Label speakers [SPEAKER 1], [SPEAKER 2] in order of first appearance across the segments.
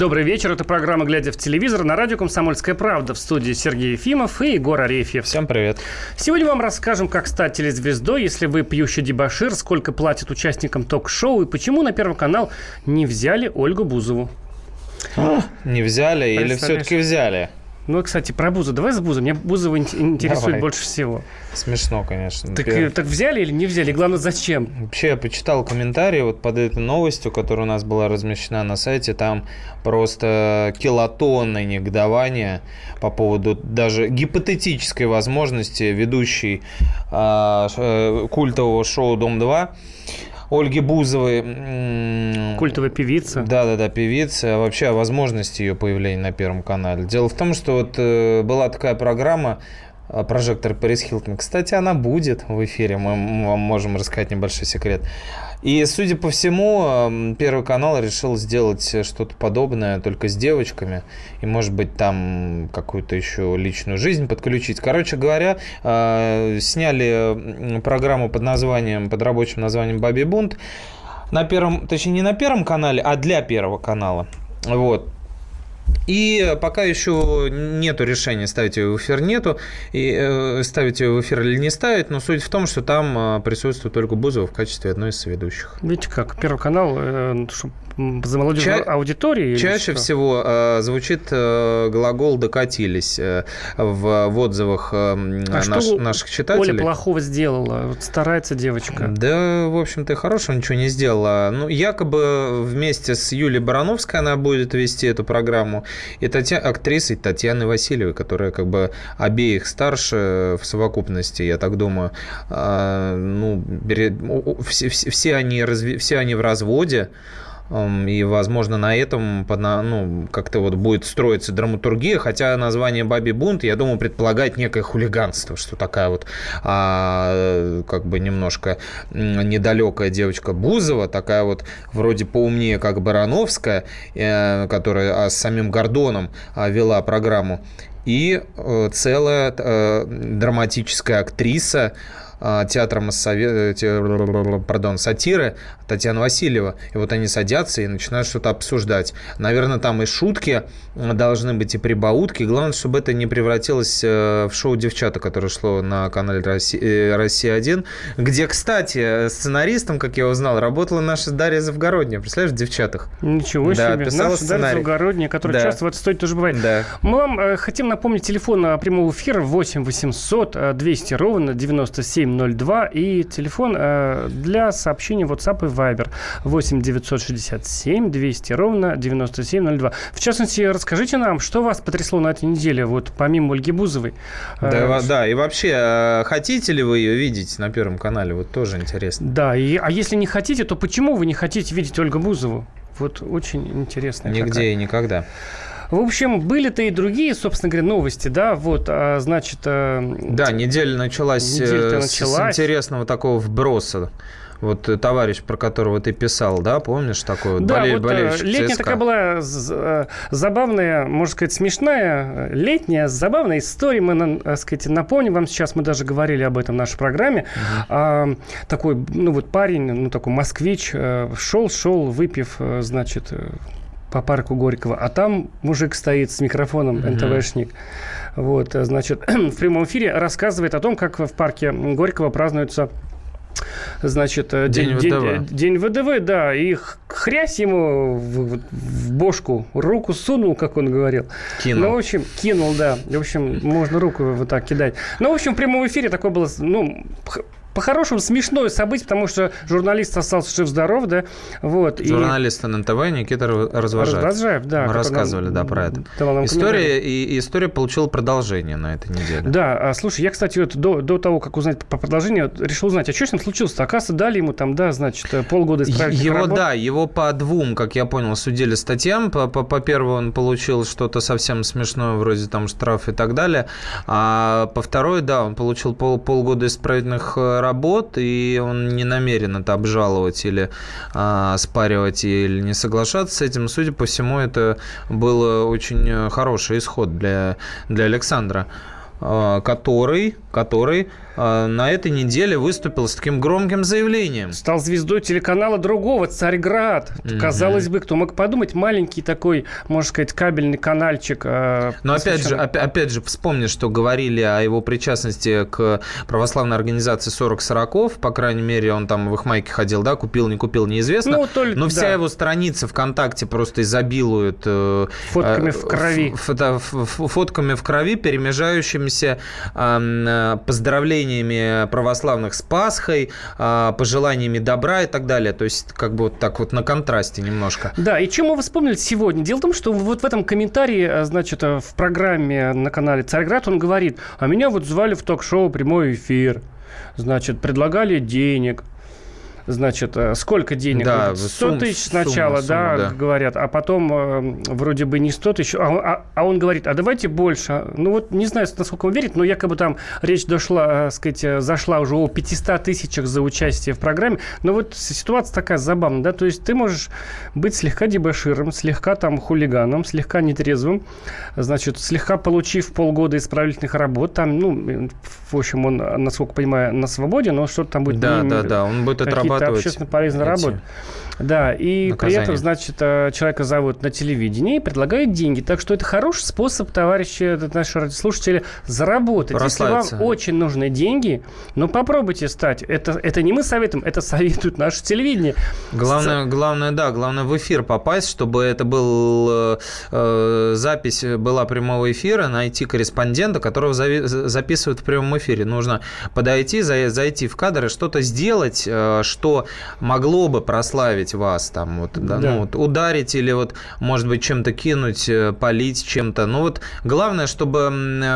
[SPEAKER 1] Добрый вечер. Это программа «Глядя в телевизор» на радио «Комсомольская правда» в студии Сергей Ефимов и Егор Арефьев.
[SPEAKER 2] Всем привет.
[SPEAKER 1] Сегодня вам расскажем, как стать телезвездой, если вы пьющий дебашир, сколько платят участникам ток-шоу и почему на Первый канал не взяли Ольгу Бузову.
[SPEAKER 2] Не взяли или все-таки взяли?
[SPEAKER 1] Ну, кстати, про Бузу. Давай с Бузой. Меня Бузова интересует Давай. больше всего.
[SPEAKER 2] Смешно, конечно.
[SPEAKER 1] Так, Например... так взяли или не взяли? Главное, зачем?
[SPEAKER 2] Вообще, я почитал комментарии вот под этой новостью, которая у нас была размещена на сайте. Там просто килотонны негодования по поводу даже гипотетической возможности ведущей а, э, культового шоу «Дом-2» Ольги Бузовой.
[SPEAKER 1] Культовая певица.
[SPEAKER 2] Да-да-да, певица. А вообще о возможности ее появления на Первом канале. Дело в том, что вот э, была такая программа «Прожектор Пэрис Хилтон». Кстати, она будет в эфире, мы вам можем рассказать небольшой секрет. И, судя по всему, Первый канал решил сделать что-то подобное только с девочками. И, может быть, там какую-то еще личную жизнь подключить. Короче говоря, э, сняли программу под названием, под рабочим названием «Баби Бунт». На первом, точнее, не на Первом канале, а для Первого канала. Вот. И пока еще нету решения, ставить ее в эфир, нету. И э, ставить ее в эфир или не ставить. Но суть в том, что там э, присутствует только Бузова в качестве одной из соведущих.
[SPEAKER 1] Видите как, Первый канал, э, чтобы за молодежную Ча- аудиторию?
[SPEAKER 2] Чаще всего э, звучит э, глагол «докатились» э, в, в отзывах э, а наш, что наших читателей.
[SPEAKER 1] Оля плохого сделала? Вот старается девочка.
[SPEAKER 2] Да, в общем-то, хорошего ничего не сделала. Ну, якобы вместе с Юлией Барановской она будет вести эту программу. И Татья... актрисой Татьяны Васильевой, которая как бы обеих старше в совокупности, я так думаю. А, ну, все, все, они, разви... все они в разводе. И, возможно, на этом ну, как-то вот будет строиться драматургия, хотя название «Баби Бунт», я думаю, предполагает некое хулиганство, что такая вот а, как бы немножко недалекая девочка Бузова, такая вот вроде поумнее, как Барановская, э, которая а, с самим Гордоном а, вела программу, и э, целая э, драматическая актриса, а, театра Моссовет, э, пардон, сатиры Татьяна Васильева. И вот они садятся и начинают что-то обсуждать. Наверное, там и шутки должны быть, и прибаутки. Главное, чтобы это не превратилось э, в шоу «Девчата», которое шло на канале «Россия-1», где, кстати, сценаристом, как я узнал, работала наша Дарья Завгородняя. Представляешь, в «Девчатах».
[SPEAKER 1] Ничего да, себе. Писала наша сценарий. Дарья Завгородняя, которая да. часто в студии тоже бывает. Да. Мы вам э, хотим напомнить телефон прямого эфира 8 800 200 ровно 97 9702 и телефон э, для сообщений WhatsApp и Viber 8 967 200 ровно 9702. В частности, расскажите нам, что вас потрясло на этой неделе, вот помимо Ольги Бузовой?
[SPEAKER 2] Да, э, да и вообще, э, хотите ли вы ее видеть на Первом канале? Вот тоже интересно.
[SPEAKER 1] Да, и, а если не хотите, то почему вы не хотите видеть Ольгу Бузову? Вот очень интересно.
[SPEAKER 2] Нигде какая. и никогда.
[SPEAKER 1] В общем, были-то и другие, собственно говоря, новости, да, вот, а, значит...
[SPEAKER 2] Э, да, неделя началась, неделя началась. с интересного такого вброса вот э, товарищ, про которого ты писал, да, помнишь такой
[SPEAKER 1] да, боле- вот, болельщик летняя ЦСКА? такая была забавная, можно сказать, смешная, летняя, забавная история. Мы, так сказать, напомним вам сейчас, мы даже говорили об этом в нашей программе. Угу. А, такой, ну вот парень, ну такой москвич, шел, шел, выпив, значит, по парку Горького, а там мужик стоит с микрофоном, uh-huh. НТВшник. Вот, значит, в прямом эфире рассказывает о том, как в парке Горького празднуется значит, э, день, день, ВДВ. День, день ВДВ, да, и хрясь ему в, в бошку, руку сунул, как он говорил. Кинул. Ну, в общем, кинул, да. В общем, можно руку вот так кидать. Ну, в общем, в прямом эфире такое было, ну, по-хорошему смешное событие, потому что журналист остался жив-здоров, да, вот.
[SPEAKER 2] Журналист и... НТВ Никита Развожаев.
[SPEAKER 1] Развожаев, да.
[SPEAKER 2] Мы рассказывали, нам... да, про это. История, и, история получила продолжение на этой неделе.
[SPEAKER 1] Да, а, слушай, я, кстати, вот до, до того, как узнать по продолжению, решил узнать, а что с ним случилось-то? Оказывается, дали ему там, да, значит, полгода исправительных
[SPEAKER 2] Его,
[SPEAKER 1] работ.
[SPEAKER 2] да, его по двум, как я понял, судили статьям. По, по, по первому он получил что-то совсем смешное, вроде там штраф и так далее. А по второй, да, он получил пол, полгода исправительных работ и он не намерен это обжаловать или а, спаривать или не соглашаться с этим. Судя по всему, это был очень хороший исход для, для Александра. который, который на этой неделе выступил с таким громким заявлением.
[SPEAKER 1] Стал звездой телеканала другого, Царьград. Mm-hmm. Казалось бы, кто мог подумать, маленький такой, можно сказать, кабельный канальчик.
[SPEAKER 2] Но опять же, опять же, вспомни, что говорили о его причастности к православной организации 40 40 по крайней мере, он там в их майке ходил, да, купил, не купил, неизвестно. Ну, только, Но вся да. его страница ВКонтакте просто изобилует...
[SPEAKER 1] Э, фотками в крови.
[SPEAKER 2] Фото, фотками в крови, перемежающимися э, поздравлениями православных с Пасхой, э, пожеланиями добра и так далее. То есть, как бы вот так вот на контрасте немножко.
[SPEAKER 1] Да, и чем мы вспомнили сегодня? Дело в том, что вот в этом комментарии, значит, в программе на канале «Царьград» он говорит, а меня вот звали в ток-шоу «Прямой эфир». Значит, предлагали денег, значит, э, сколько денег? Да, 100 сумма, тысяч сначала, сумма, да, сумма, да, говорят, а потом э, вроде бы не 100 тысяч, а, а, а он говорит, а давайте больше. Ну вот не знаю, насколько он верит, но якобы там речь дошла, э, сказать, э, зашла уже о 500 тысячах за участие в программе. Но вот ситуация такая забавная, да, то есть ты можешь быть слегка дебоширом, слегка там хулиганом, слегка нетрезвым, значит, слегка получив полгода исправительных работ, там, ну, в общем, он, насколько понимаю, на свободе, но что-то там будет...
[SPEAKER 2] Да, не, да, да, он будет отрабатывать
[SPEAKER 1] это общественно полезная работа. Да, и наказание. при этом, значит, э, человека зовут на телевидении и предлагают деньги. Так что это хороший способ, товарищи, наши радиослушатели, заработать. Если вам очень нужны деньги, ну попробуйте стать. Это, это не мы советуем, это советует наше телевидение.
[SPEAKER 2] Главное, главное, да, главное в эфир попасть, чтобы это был э, э запись была прямого эфира, найти корреспондента, которого записывают в прямом эфире. Нужно подойти, зайти в кадр и что-то сделать, э, что могло бы прославить ударить вас, там, вот, да, да. Ну, вот, ударить или вот, может быть, чем-то кинуть, э, полить чем-то. Ну вот главное, чтобы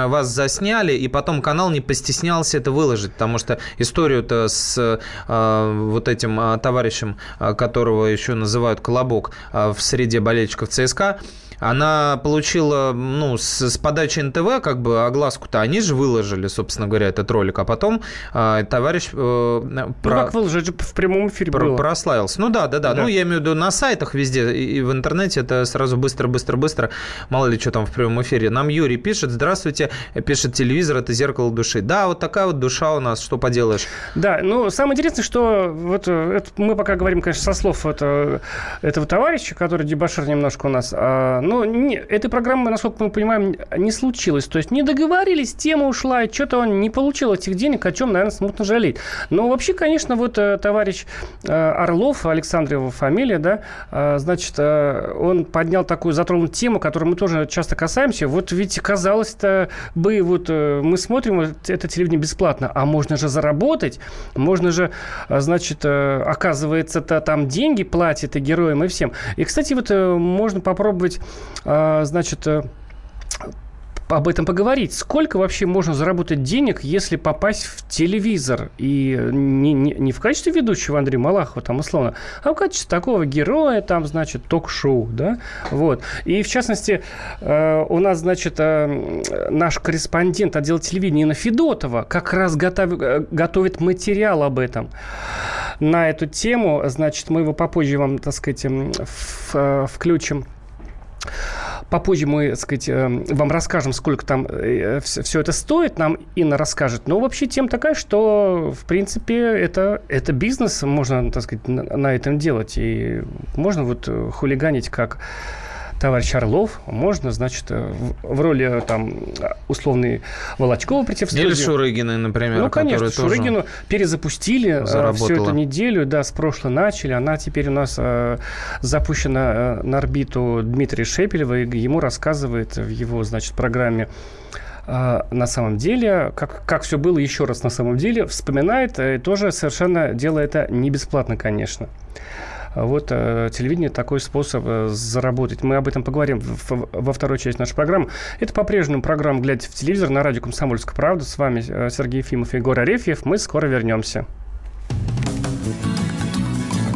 [SPEAKER 2] вас засняли, и потом канал не постеснялся это выложить, потому что историю-то с э, вот этим э, товарищем, э, которого еще называют Колобок э, в среде болельщиков ЦСКА, она получила, ну, с, с подачи НТВ, как бы, огласку-то они же выложили, собственно говоря, этот ролик, а потом э, товарищ... Э,
[SPEAKER 1] ну, про, как выложили? В прямом эфире
[SPEAKER 2] про, было. Прославился. Ну, да, да, да, да. Ну, я имею в виду на сайтах везде и, в интернете это сразу быстро-быстро-быстро, мало ли что там в прямом эфире. Нам Юрий пишет, здравствуйте, пишет, телевизор – это зеркало души. Да, вот такая вот душа у нас, что поделаешь.
[SPEAKER 1] Да, ну, самое интересное, что вот э, это, мы пока говорим, конечно, со слов это, этого товарища, который дебашир немножко у нас, а, но не, этой программы, насколько мы понимаем, не случилось. То есть не договорились, тема ушла, и что-то он не получил этих денег, о чем, наверное, смутно жалеть. Но вообще, конечно, вот э, товарищ э, Орлов, Александр его фамилия, да, э, значит, он поднял такую, затронул тему, которую мы тоже часто касаемся. Вот ведь казалось-то бы, вот мы смотрим это телевидение бесплатно, а можно же заработать, можно же, значит, оказывается-то там деньги платят и героям, и всем. И, кстати, вот можно попробовать значит, э, об этом поговорить. Сколько вообще можно заработать денег, если попасть в телевизор? И не, не, не в качестве ведущего Андрея Малахова, там, условно, а в качестве такого героя, там, значит, ток-шоу, да? Вот. И, в частности, э, у нас, значит, э, наш корреспондент отдела телевидения Инна Федотова как раз готов, готовит материал об этом на эту тему. Значит, мы его попозже вам, так сказать, в, включим Попозже мы, так сказать, э, вам расскажем, сколько там э, все это стоит. Нам Инна расскажет. Но вообще тема такая, что, в принципе, это, это бизнес. Можно, так сказать, на этом делать. И можно вот э, хулиганить как товарищ Орлов, можно, значит, э, в, в роли э, там условной Волочкова прийти в студию.
[SPEAKER 2] Или Шурыгиной, например.
[SPEAKER 1] Ну, конечно, Шурыгину тоже перезапустили э, заработала. всю эту неделю, да, с прошлой начали. Она теперь у нас э, запущена на орбиту Дмитрия Шепелева, и ему рассказывает в его, значит, программе на самом деле, как, как все было еще раз на самом деле, вспоминает, и тоже совершенно делает это не бесплатно, конечно. Вот э, телевидение такой способ э, заработать. Мы об этом поговорим во второй части нашей программы. Это по-прежнему программа «Глядя в телевизор» на радио «Комсомольская правда». С вами э, Сергей Ефимов и Егор Арефьев. Мы скоро вернемся.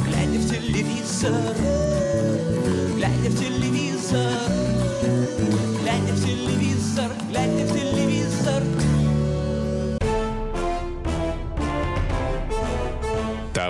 [SPEAKER 1] Глядя в телевизор,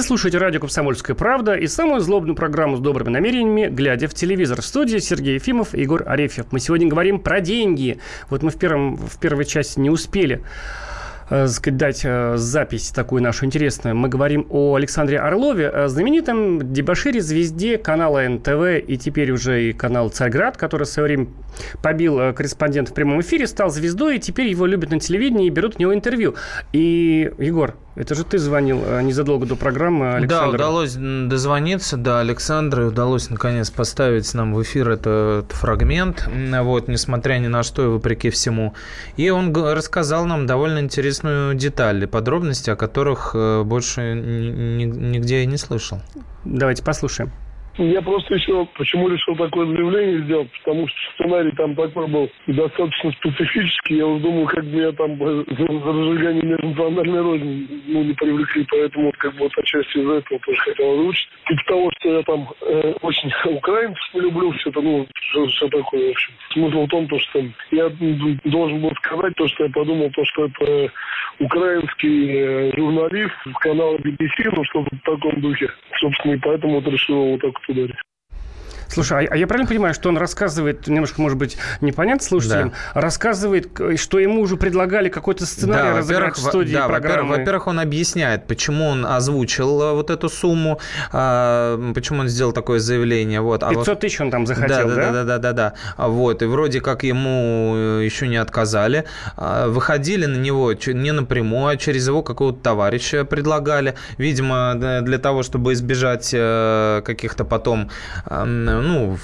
[SPEAKER 1] Вы слушаете радио «Комсомольская правда» и самую злобную программу с добрыми намерениями, глядя в телевизор. В студии Сергей Ефимов и Егор Арефьев. Мы сегодня говорим про деньги. Вот мы в, первом, в первой части не успели э, сказать, дать э, запись такую нашу интересную. Мы говорим о Александре Орлове, э, знаменитом дебашире, звезде канала НТВ и теперь уже и канал «Царьград», который в свое время побил корреспондент в прямом эфире, стал звездой, и теперь его любят на телевидении и берут у него интервью. И, Егор, это же ты звонил а, незадолго до программы
[SPEAKER 2] Александру. Да, удалось дозвониться до Александра, удалось наконец поставить нам в эфир этот фрагмент, вот, несмотря ни на что и вопреки всему. И он рассказал нам довольно интересную деталь, подробности, о которых э, больше нигде я не слышал.
[SPEAKER 1] Давайте послушаем.
[SPEAKER 3] Я просто еще почему решил такое заявление сделать, потому что сценарий там такой был достаточно специфический. Я уже думал, как бы я там за, за разжигание межнациональной розни ну, не привлекли, поэтому вот как бы вот отчасти из-за этого тоже хотел озвучить. Типа того, что я там э, очень украинцев люблю, все это, ну, все, все такое, в общем. Смысл в том, то, что я должен был сказать то, что я подумал, то, что это украинский э, журналист канала BBC, ну, что-то в таком духе. Собственно, и поэтому вот решил вот так вот ударить.
[SPEAKER 1] Слушай, а, а я правильно понимаю, что он рассказывает, немножко, может быть, непонятно слушателям, да. рассказывает, что ему уже предлагали какой-то сценарий да, разыграть в студии да,
[SPEAKER 2] программы? Во-первых, он объясняет, почему он озвучил э, вот эту сумму, а, почему он сделал такое заявление. Вот.
[SPEAKER 1] 500 а тысяч он там захотел,
[SPEAKER 2] да? Да, да, да, да, да. Вот, и вроде как ему э, еще не отказали. А, выходили на него не напрямую, а через его какого-то товарища предлагали. Видимо, для того, чтобы избежать э, каких-то потом ну,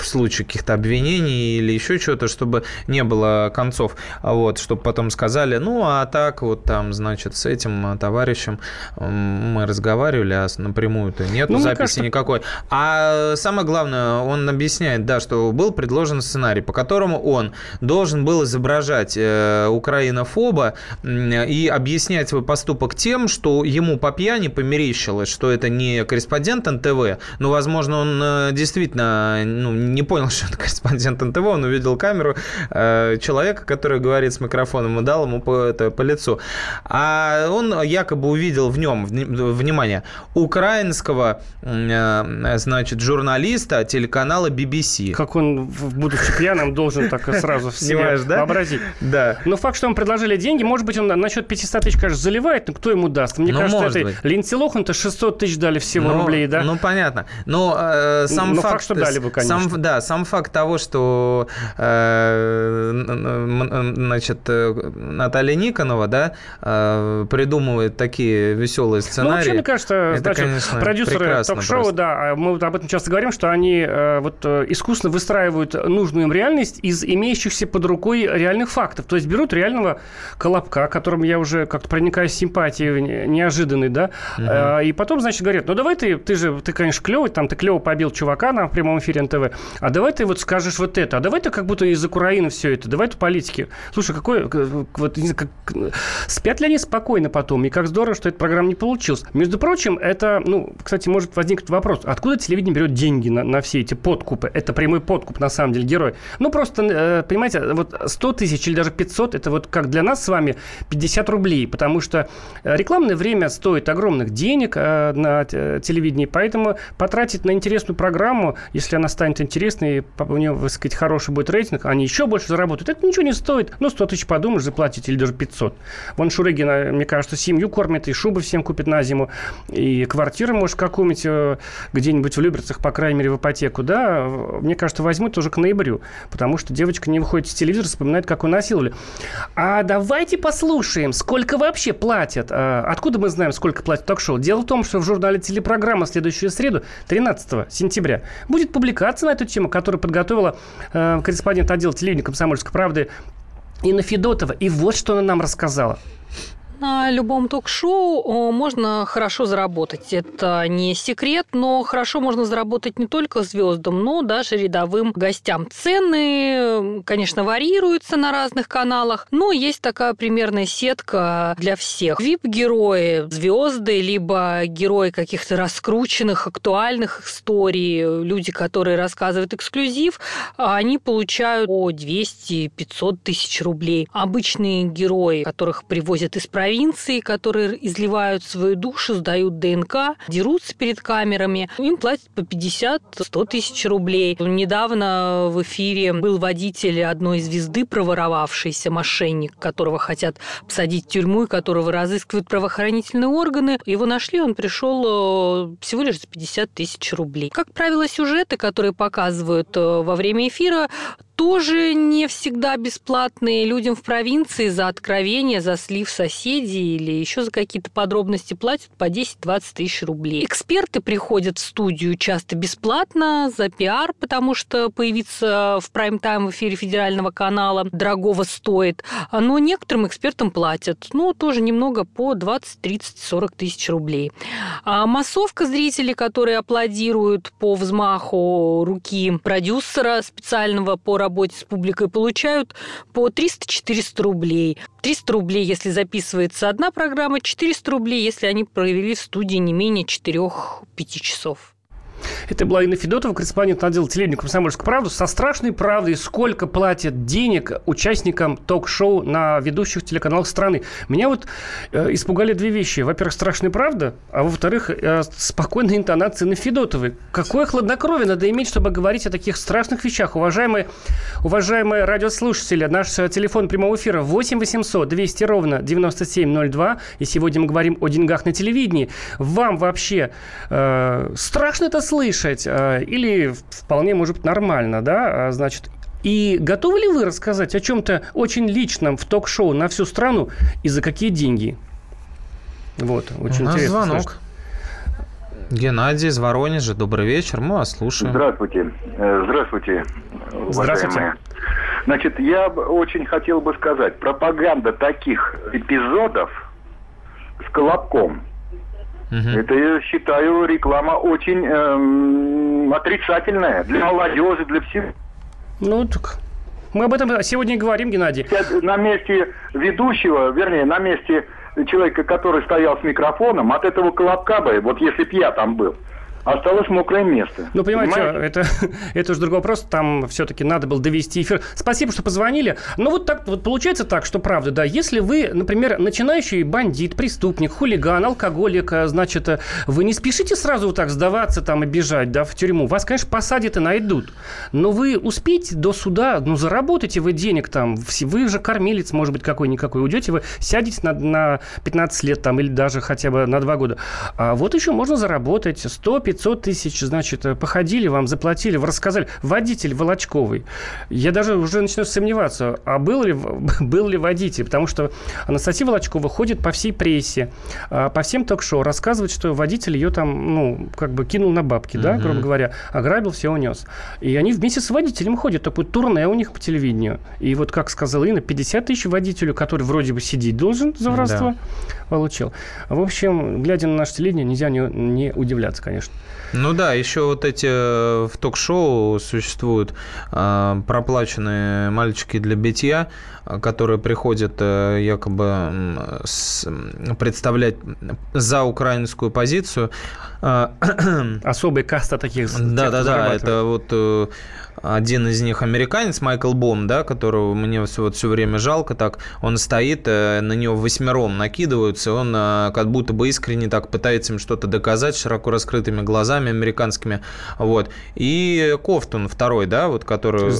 [SPEAKER 2] в случае каких-то обвинений или еще чего-то, чтобы не было концов, а вот, чтобы потом сказали, ну, а так вот там, значит, с этим товарищем мы разговаривали, а напрямую-то нет ну, записи кажется... никакой. А самое главное, он объясняет, да, что был предложен сценарий, по которому он должен был изображать э, украинофоба и объяснять свой поступок тем, что ему по пьяни померещилось, что это не корреспондент НТВ, но, возможно, он э, действительно ну, не понял, что это корреспондент НТВ, он увидел камеру э, человека, который говорит с микрофоном, и дал ему по, это, по лицу. А он якобы увидел в нем, внимание, украинского, э, значит, журналиста телеканала BBC.
[SPEAKER 1] Как он, будучи пьяным, должен так сразу себе вообразить. Да. Но факт, что ему предложили деньги, может быть, он насчет 500 тысяч, конечно, заливает, но кто ему даст? Мне ну, кажется, это Линдси Лохан-то 600 тысяч дали всего ну, рублей, да?
[SPEAKER 2] Ну, понятно. Но э, сам
[SPEAKER 1] факт... факт, что дали бы, конечно.
[SPEAKER 2] Да, сам факт того, что э, значит, э, Наталья Никонова да, э, придумывает такие веселые сценарии. Ну, вообще,
[SPEAKER 1] мне кажется, это, значит, конечно, продюсеры ток-шоу, да, а мы вот об этом часто говорим, что они вот искусственно выстраивают нужную им реальность из имеющихся под рукой реальных фактов. То есть берут реального колобка, которым я уже как-то проникаюсь симпатией неожиданной, да, угу. и потом, значит, говорят, ну давай ты, ты же, ты, конечно, клевый, там, ты клево побил чувака на прямом эфире НТВ, а давай ты вот скажешь вот это, а давай ты как будто из Украины все это, давай ты политики. Слушай, какой, вот, не знаю, как, спят ли они спокойно потом, и как здорово, что эта программа не получилась. Между прочим, это, ну, кстати, может возникнуть вопрос, откуда телевидение берет деньги на, на все эти подкупы? Это прямой подкуп, на самом деле, герой. Ну, просто, э, понимаете, вот 100 тысяч или даже 500, это вот как для нас с вами 50 рублей, потому что рекламное время стоит огромных денег э, на телевидении, поэтому потратить на интересную программу если она станет интересной, у нее, так сказать, хороший будет рейтинг, они еще больше заработают. Это ничего не стоит. Ну, 100 тысяч подумаешь, заплатить, или даже 500. Вон Шурыгина, мне кажется, семью кормит, и шубы всем купит на зиму, и квартиру, может, какую-нибудь э, где-нибудь в Люберцах, по крайней мере, в ипотеку, да, мне кажется, возьмут уже к ноябрю, потому что девочка не выходит с телевизора, вспоминает, как вы насиловали. А давайте послушаем, сколько вообще платят. А, откуда мы знаем, сколько платят ток-шоу? Дело в том, что в журнале «Телепрограмма» следующую среду, 13 сентября, будет публикация на эту тему, которую подготовила э, корреспондент отдела телевидения «Комсомольской правды» Инна Федотова. И вот что она нам рассказала –
[SPEAKER 4] на любом ток-шоу можно хорошо заработать. Это не секрет, но хорошо можно заработать не только звездам, но даже рядовым гостям. Цены, конечно, варьируются на разных каналах, но есть такая примерная сетка для всех. VIP-герои, звезды, либо герои каких-то раскрученных, актуальных историй, люди, которые рассказывают эксклюзив, они получают по 200-500 тысяч рублей. Обычные герои, которых привозят из провинции, провинции, которые изливают свою душу, сдают ДНК, дерутся перед камерами. Им платят по 50-100 тысяч рублей. Недавно в эфире был водитель одной звезды, проворовавшийся мошенник, которого хотят посадить в тюрьму и которого разыскивают правоохранительные органы. Его нашли, он пришел э, всего лишь за 50 тысяч рублей. Как правило, сюжеты, которые показывают э, во время эфира, тоже не всегда бесплатные людям в провинции за откровение, за слив соседей или еще за какие-то подробности платят по 10-20 тысяч рублей. Эксперты приходят в студию часто бесплатно за пиар, потому что появиться в прайм-тайм в эфире федерального канала дорогого стоит. Но некоторым экспертам платят. Ну, тоже немного по 20, 30, 40 тысяч рублей. А массовка зрителей, которые аплодируют по взмаху руки продюсера специального по работе работе с публикой получают по 300-400 рублей. 300 рублей, если записывается одна программа, 400 рублей, если они провели в студии не менее 4-5 часов.
[SPEAKER 1] Это была Инна Федотова, корреспондент отдела телевидения «Комсомольская правда». Со страшной правдой, сколько платят денег участникам ток-шоу на ведущих телеканалах страны. Меня вот э, испугали две вещи. Во-первых, страшная правда, а во-вторых, э, спокойная интонация на Федотовой. Какое хладнокровие надо иметь, чтобы говорить о таких страшных вещах. Уважаемые, уважаемые радиослушатели, наш э, телефон прямого эфира 8 800 200 ровно 9702. И сегодня мы говорим о деньгах на телевидении. Вам вообще э, страшно это слышать э, или вполне, может быть, нормально, да, а, значит, и готовы ли вы рассказать о чем-то очень личном в ток-шоу на всю страну и за какие деньги? Вот, очень
[SPEAKER 2] У нас
[SPEAKER 1] интересно.
[SPEAKER 2] звонок.
[SPEAKER 1] Слушать.
[SPEAKER 2] Геннадий из Воронежа. Добрый вечер. Мы вас слушаем.
[SPEAKER 5] Здравствуйте. Э, здравствуйте, уважаемые.
[SPEAKER 1] Здравствуйте.
[SPEAKER 5] Значит, я очень хотел бы сказать, пропаганда таких эпизодов с Колобком Угу. Это, я считаю, реклама очень эм, отрицательная для молодежи, для всех.
[SPEAKER 1] Ну, так мы об этом сегодня и говорим, Геннадий.
[SPEAKER 5] На месте ведущего, вернее, на месте человека, который стоял с микрофоном, от этого колобка бы, вот если б я там был, осталось мокрое место.
[SPEAKER 1] Ну, понимаете, понимаете? это, это уже другой вопрос. Там все-таки надо было довести эфир. Спасибо, что позвонили. Но вот так вот получается так, что правда, да, если вы, например, начинающий бандит, преступник, хулиган, алкоголик, а, значит, э, вы не спешите сразу вот так сдаваться там и бежать, да, в тюрьму. Вас, конечно, посадят и найдут. Но вы успеете до суда, ну, заработаете вы денег там, вы же кормилец, может быть, какой-никакой. Уйдете, вы сядете на, на 15 лет там или даже хотя бы на 2 года. А вот еще можно заработать 100, 500 500 тысяч, значит, э, походили вам, заплатили, вы рассказали. Водитель Волочковый. Я даже уже начинаю сомневаться, а был ли, был ли водитель? Потому что Анастасия Волочкова ходит по всей прессе, а, по всем ток-шоу, рассказывает, что водитель ее там, ну, как бы кинул на бабки, да, uh-huh. грубо говоря, ограбил, все унес. И они вместе с водителем ходят, такое турне у них по телевидению. И вот, как сказала Инна, 50 тысяч водителю, который вроде бы сидеть должен за воровство, да. получил. В общем, глядя на наше телевидение, нельзя не, не удивляться, конечно.
[SPEAKER 2] Ну да, еще вот эти э, в ток-шоу существуют э, проплаченные мальчики для битья, которые приходят э, якобы с, представлять за украинскую позицию.
[SPEAKER 1] Особая каста таких.
[SPEAKER 2] Да, да, да. Это вот э, один из них американец, Майкл Бом, да, которого мне все, вот, все время жалко так, он стоит, э, на него восьмером накидываются, он э, как будто бы искренне так пытается им что-то доказать широко раскрытыми глазами американскими. Вот. И Кофтун второй, да, вот, который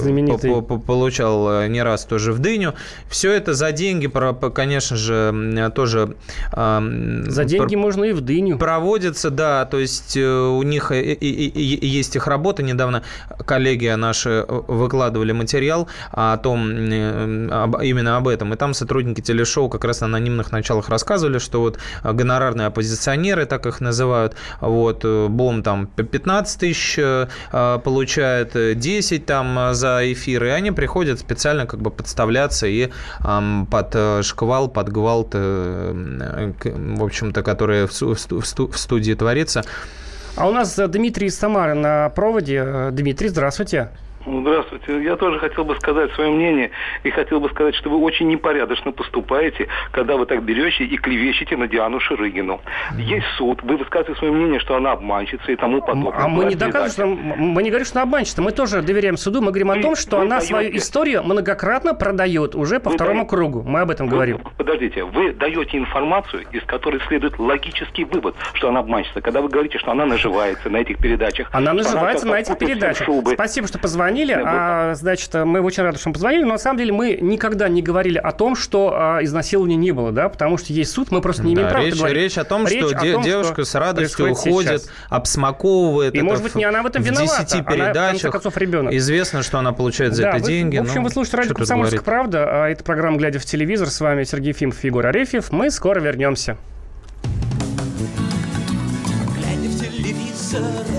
[SPEAKER 2] получал не раз тоже в дыню. Все это за деньги, конечно же, тоже...
[SPEAKER 1] За деньги можно и в дыню.
[SPEAKER 2] Проводится, да, то есть у них есть их работа. Недавно коллеги наши выкладывали материал о том, именно об этом. И там сотрудники телешоу как раз на анонимных началах рассказывали, что вот гонорарные оппозиционеры, так их называют, вот, Бом там 15 тысяч э, получает, 10 там за эфир, и они приходят специально как бы подставляться и под э, шквал, под гвалт, э, в общем-то, который в студии творится.
[SPEAKER 1] А у нас Дмитрий из Самары на проводе. Дмитрий, здравствуйте.
[SPEAKER 6] Здравствуйте. Я тоже хотел бы сказать свое мнение и хотел бы сказать, что вы очень непорядочно поступаете, когда вы так берете и клевещете на Диану Ширыгину. Есть суд, вы высказываете свое мнение, что она обманщица и тому подобное.
[SPEAKER 1] А мы не доказываем, что мы не говорим, что она обманщица. Мы тоже доверяем суду. Мы говорим о том, что она даете... свою историю многократно продает уже по вы второму даете... кругу. Мы об этом
[SPEAKER 6] вы,
[SPEAKER 1] говорим.
[SPEAKER 6] Подождите, вы даете информацию, из которой следует логический вывод, что она обманщица. Когда вы говорите, что она наживается на этих передачах.
[SPEAKER 1] Она наживается она на этих передачах. Шубы. Спасибо, что позвонили позвонили. А, значит, мы очень рады, что мы позвонили. Но на самом деле мы никогда не говорили о том, что а, изнасилования не было, да, потому что есть суд, мы просто не имеем да, права
[SPEAKER 2] речь, говорить. Речь о том, речь что о том, девушка что с радостью уходит, сейчас. обсмаковывает.
[SPEAKER 1] И, может быть, не она в этом виновата. В 10
[SPEAKER 2] передачах. Она, концов, ребенок. Известно, что она получает за да, это вы, деньги.
[SPEAKER 1] В общем,
[SPEAKER 2] ну,
[SPEAKER 1] вы слушаете радио «Комсомольская правда». А это программа «Глядя в телевизор». С вами Сергей Фимов Егор Арефьев. Мы скоро вернемся. Глядя в телевизор,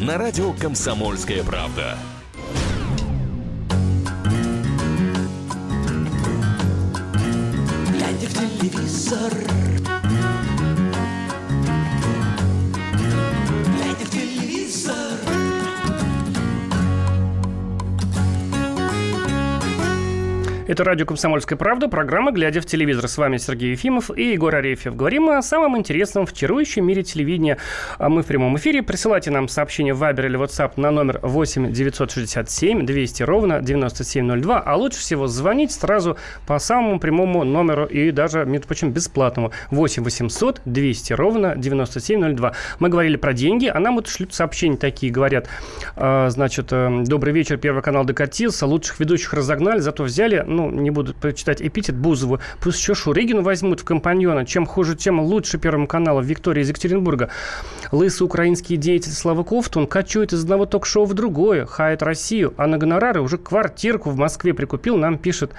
[SPEAKER 7] на радио «Комсомольская правда».
[SPEAKER 8] Глядя в телевизор
[SPEAKER 1] Это радио «Комсомольская правда», программа «Глядя в телевизор». С вами Сергей Ефимов и Егор Арефьев. Говорим о самом интересном в чарующем мире телевидения. А мы в прямом эфире. Присылайте нам сообщение в Viber или WhatsApp на номер 8 967 200 ровно 9702. А лучше всего звонить сразу по самому прямому номеру и даже, между прочим, бесплатному. 8 800 200 ровно 9702. Мы говорили про деньги, а нам вот шлют сообщения такие. Говорят, э, значит, э, добрый вечер, Первый канал докатился, лучших ведущих разогнали, зато взяли ну, не буду читать эпитет Бузову, пусть еще Шурыгину возьмут в компаньона. Чем хуже, тем лучше Первому каналу. Виктория из Екатеринбурга. Лысый украинский деятель Слава Ковтун кочует из одного ток-шоу в другое, хает Россию, а на гонорары уже квартирку в Москве прикупил, нам пишет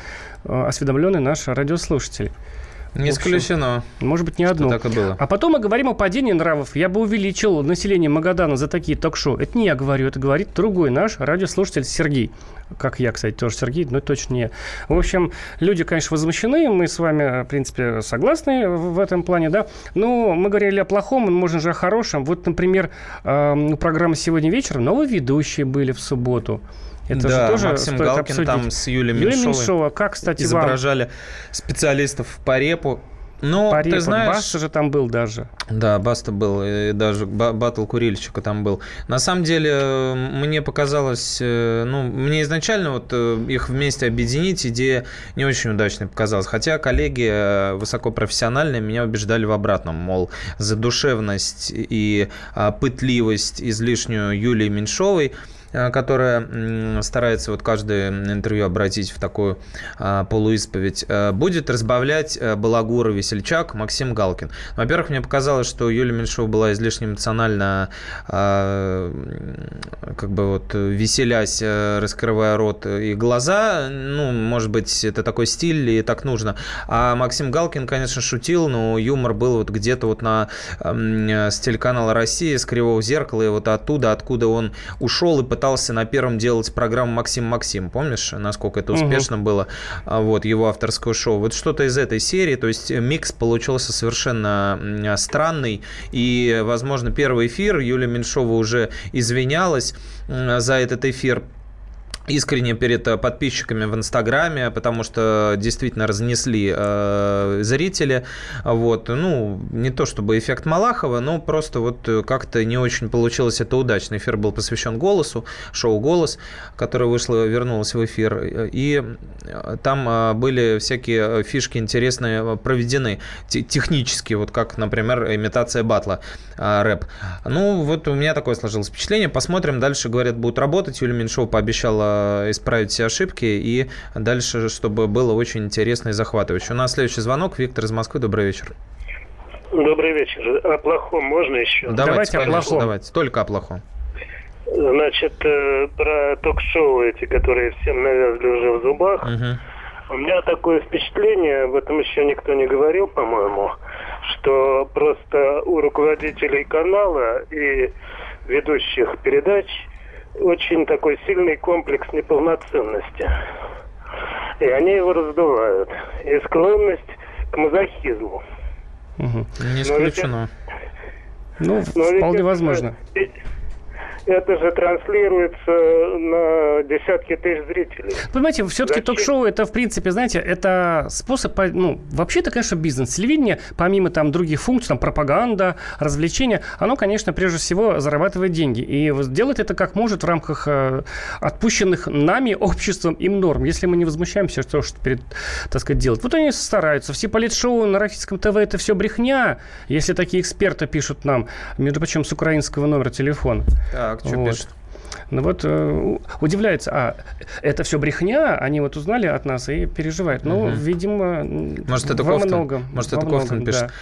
[SPEAKER 1] э, осведомленный наш радиослушатель.
[SPEAKER 2] Не исключено.
[SPEAKER 1] Может быть, не одно.
[SPEAKER 2] Так и было.
[SPEAKER 1] А потом мы говорим о падении нравов. Я бы увеличил население Магадана за такие ток-шоу. Это не я говорю, это говорит другой наш радиослушатель Сергей. Как я, кстати, тоже Сергей, но точно не я. В общем, люди, конечно, возмущены. Мы с вами, в принципе, согласны в этом плане, да. Но мы говорили о плохом, можно же о хорошем. Вот, например, у программы «Сегодня вечером» новые ведущие были в субботу.
[SPEAKER 2] Это да, же тоже Максим Галкин обсудить. там с Юлией Меньшовой. Юлия Меньшова,
[SPEAKER 1] как, кстати,
[SPEAKER 2] изображали
[SPEAKER 1] вам?
[SPEAKER 2] специалистов по репу. Ну,
[SPEAKER 1] по ты знаешь... Баста же там был даже.
[SPEAKER 2] Да, Баста был, и даже батл Курильщика там был. На самом деле, мне показалось, э, ну, мне изначально вот э, их вместе объединить идея не очень удачной показалась. Хотя коллеги э, высокопрофессиональные меня убеждали в обратном, мол, задушевность и а, пытливость излишнюю Юлии Меньшовой – которая старается вот каждое интервью обратить в такую а, полуисповедь, э, будет разбавлять э, Балагура, Весельчак, Максим Галкин. Во-первых, мне показалось, что Юлия Меньшова была излишне эмоционально, а, как бы вот веселясь, раскрывая рот и глаза. Ну, может быть, это такой стиль и так нужно. А Максим Галкин, конечно, шутил, но юмор был вот где-то вот на с телеканала России, с Кривого зеркала, и вот оттуда, откуда он ушел и пытался пытался на первом делать программу Максим Максим. Помнишь, насколько это успешно угу. было? А, вот, его авторское шоу. Вот что-то из этой серии. То есть микс получился совершенно странный. И, возможно, первый эфир Юлия Меньшова уже извинялась за этот эфир искренне перед э, подписчиками в Инстаграме, потому что действительно разнесли э, зрители. Вот. Ну, не то чтобы эффект Малахова, но просто вот как-то не очень получилось это удачно. Эфир был посвящен голосу, шоу «Голос», которое вышло, вернулось в эфир. И э, там э, были всякие фишки интересные проведены технически, вот как, например, имитация батла рэп. Ну, вот у меня такое сложилось впечатление. Посмотрим. Дальше, говорят, будут работать. Юлия Меньшова пообещала Э, исправить все ошибки и дальше, чтобы было очень интересно и захватывающе. У нас следующий звонок. Виктор из Москвы. Добрый вечер.
[SPEAKER 9] Добрый вечер. О плохом можно еще?
[SPEAKER 2] Давайте, давайте конечно, о плохом. Давайте, только о плохом.
[SPEAKER 9] Значит, э, про ток-шоу эти, которые всем навязли уже в зубах. Угу. У меня такое впечатление, об этом еще никто не говорил, по-моему, что просто у руководителей канала и ведущих передач – очень такой сильный комплекс неполноценности. И они его раздувают. И склонность к мазохизму.
[SPEAKER 2] Угу. Не исключено.
[SPEAKER 1] Ну, Но вполне возможно.
[SPEAKER 9] Ведь, это же транслируется на десятки тысяч зрителей.
[SPEAKER 1] Понимаете, все-таки ток-шоу это, в принципе, знаете, это способ, ну, вообще это, конечно, бизнес. Телевидение, помимо там других функций, там, пропаганда, развлечения, оно, конечно, прежде всего зарабатывает деньги. И делает это как может в рамках э, отпущенных нами, обществом, им норм. Если мы не возмущаемся, что, что перед, так сказать, делать. Вот они стараются. Все политшоу на российском ТВ это все брехня. Если такие эксперты пишут нам, между прочим, с украинского номера телефона.
[SPEAKER 2] Так. Так, что вот. пишет?
[SPEAKER 1] Ну вот э, удивляется, а это все брехня, они вот узнали от нас и переживают. Ну, угу. видимо,
[SPEAKER 2] может это во Кофтон, многом. Может это Кофтон пишет. Да.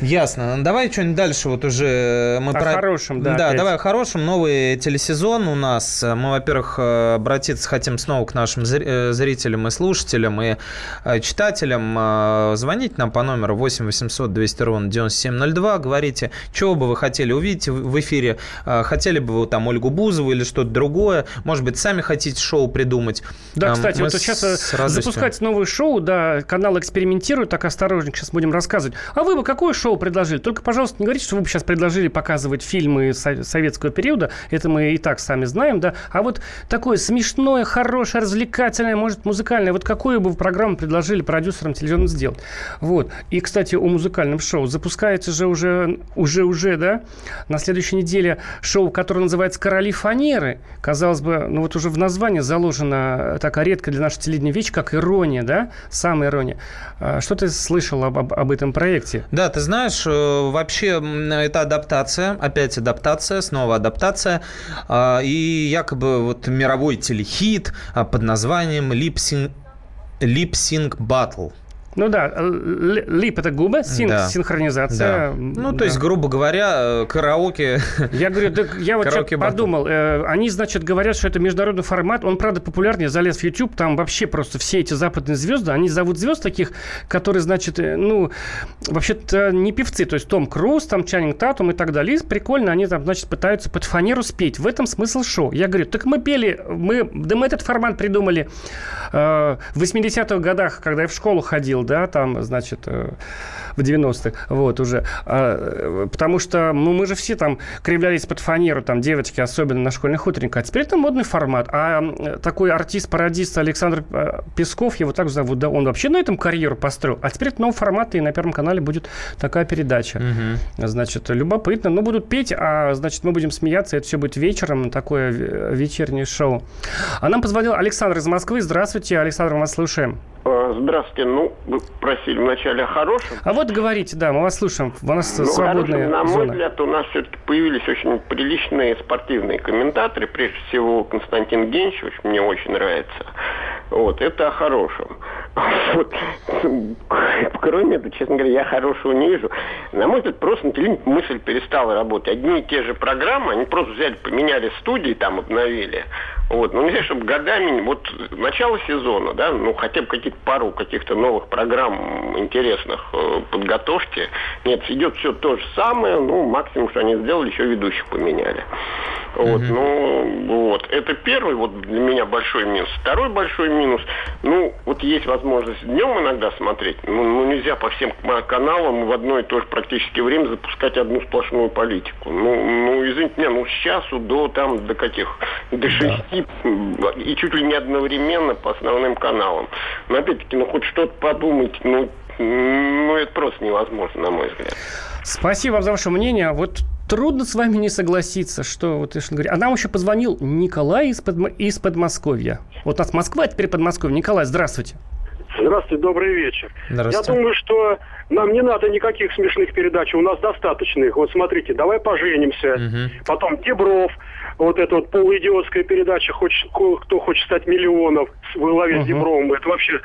[SPEAKER 2] Ясно. Ну, давай что-нибудь дальше. Вот уже
[SPEAKER 1] мы о про... хорошем, да.
[SPEAKER 2] Да, опять. давай о хорошем. Новый телесезон у нас. Мы, во-первых, обратиться хотим снова к нашим э, зрителям и слушателям, и э, читателям. Э, звоните нам по номеру 8 800 200 ровно 9702. Говорите, чего бы вы хотели увидеть в эфире. Хотели бы вы там Ольгу Бузову или что-то другое. Может быть, сами хотите шоу придумать.
[SPEAKER 1] Да, кстати, мы вот сейчас запускать новое шоу, да, канал экспериментирует, так осторожненько сейчас будем рассказывать. А вы бы какое шоу шоу предложили. Только, пожалуйста, не говорите, что вы бы сейчас предложили показывать фильмы советского периода. Это мы и так сами знаем, да. А вот такое смешное, хорошее, развлекательное, может, музыкальное. Вот какую бы программу предложили продюсерам телевизионным сделать? Вот. И, кстати, о музыкальном шоу. Запускается же уже, уже, уже, да, на следующей неделе шоу, которое называется «Короли фанеры». Казалось бы, ну вот уже в названии заложена такая редкая для нашего телевидения вещь, как ирония, да, самая ирония. А что ты слышал об, об, об этом проекте?
[SPEAKER 2] Да, ты знаешь, знаешь, э, вообще это адаптация, опять адаптация, снова адаптация. А, и якобы вот мировой телехит а, под названием Sync Battle.
[SPEAKER 1] Ну да, лип это губы, синх да. синхронизация.
[SPEAKER 2] Да. Ну, да. то есть, грубо говоря, караоке.
[SPEAKER 1] Я говорю, так я вот сейчас подумал, э, они, значит, говорят, что это международный формат, он, правда, популярнее, залез в YouTube, там вообще просто все эти западные звезды, они зовут звезд таких, которые, значит, э, ну, вообще-то не певцы, то есть Том Круз, там Чаннинг Татум и так далее. И прикольно, они там, значит, пытаются под фанеру спеть. В этом смысл шоу. Я говорю, так мы пели, мы, да мы этот формат придумали э, в 80-х годах, когда я в школу ходил, да, там, значит, э, в 90-х, вот, уже. А, потому что ну, мы же все там кривлялись под фанеру, там, девочки, особенно на школьных утренниках. А теперь это модный формат. А такой артист-пародист Александр э, Песков, его так зовут, да, он вообще на этом карьеру построил. А теперь это новый формат, и на Первом канале будет такая передача. Угу. Значит, любопытно. Ну, будут петь, а, значит, мы будем смеяться, это все будет вечером, такое вечернее шоу. А нам позвонил Александр из Москвы. Здравствуйте, Александр, мы вас слушаем.
[SPEAKER 10] А, здравствуйте. Ну, вы просили вначале о хорошем.
[SPEAKER 1] А вот говорите, да, мы вас слушаем. У нас ну, свободная
[SPEAKER 10] хорошем, На мой взгляд, у нас все-таки появились очень приличные спортивные комментаторы. Прежде всего, Константин Генчевич мне очень нравится. Вот, это о хорошем. Вот. Кроме этого, честно говоря, я хорошего не вижу. На мой взгляд, просто на телевидении мысль перестала работать. Одни и те же программы, они просто взяли, поменяли студии, там обновили. Вот. Ну, нельзя, чтобы годами, вот начало сезона, да, ну, хотя бы какие-то пару каких-то новых программ интересных э, подготовьте. Нет, идет все то же самое, ну, максимум, что они сделали, еще ведущих поменяли. Вот, mm-hmm. ну, вот. Это первый, вот для меня большой минус. Второй большой минус, ну, вот есть возможность днем иногда смотреть, ну, ну нельзя по всем каналам в одно и то же практически время запускать одну сплошную политику. Ну, ну извините меня, ну, с часу до там, до каких, до шести, да. и чуть ли не одновременно по основным каналам. Но опять-таки, ну, хоть что-то подумать, ну, ну, это просто невозможно, на мой взгляд.
[SPEAKER 1] Спасибо вам за ваше мнение. Вот трудно с вами не согласиться, что вот что говорит. А нам еще позвонил Николай из, под, из Подмосковья. Вот у нас Москва, а теперь Подмосковье. Николай, здравствуйте.
[SPEAKER 11] Здравствуйте, добрый вечер. Я думаю, что нам не надо никаких смешных передач, у нас достаточно их. Вот смотрите, давай поженимся. Угу. Потом Дебров, вот эта вот полуидиотская передача хочет, «Кто хочет стать миллионов» во главе uh-huh. с Дебровым. Это вообще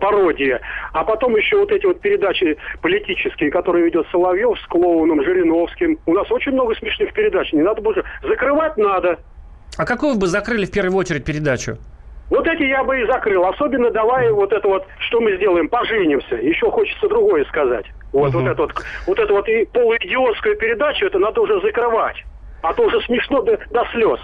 [SPEAKER 11] пародия. А потом еще вот эти вот передачи политические, которые ведет Соловьев с клоуном, Жириновским. У нас очень много смешных передач. Не надо больше. Закрывать надо.
[SPEAKER 1] А какую бы закрыли в первую очередь передачу?
[SPEAKER 11] Вот эти я бы и закрыл. Особенно давай вот это вот, что мы сделаем, поженимся. Еще хочется другое сказать. Вот, угу. вот это вот, вот это вот и полуидиотскую передачу, это надо уже закрывать. А то уже смешно до, до слез.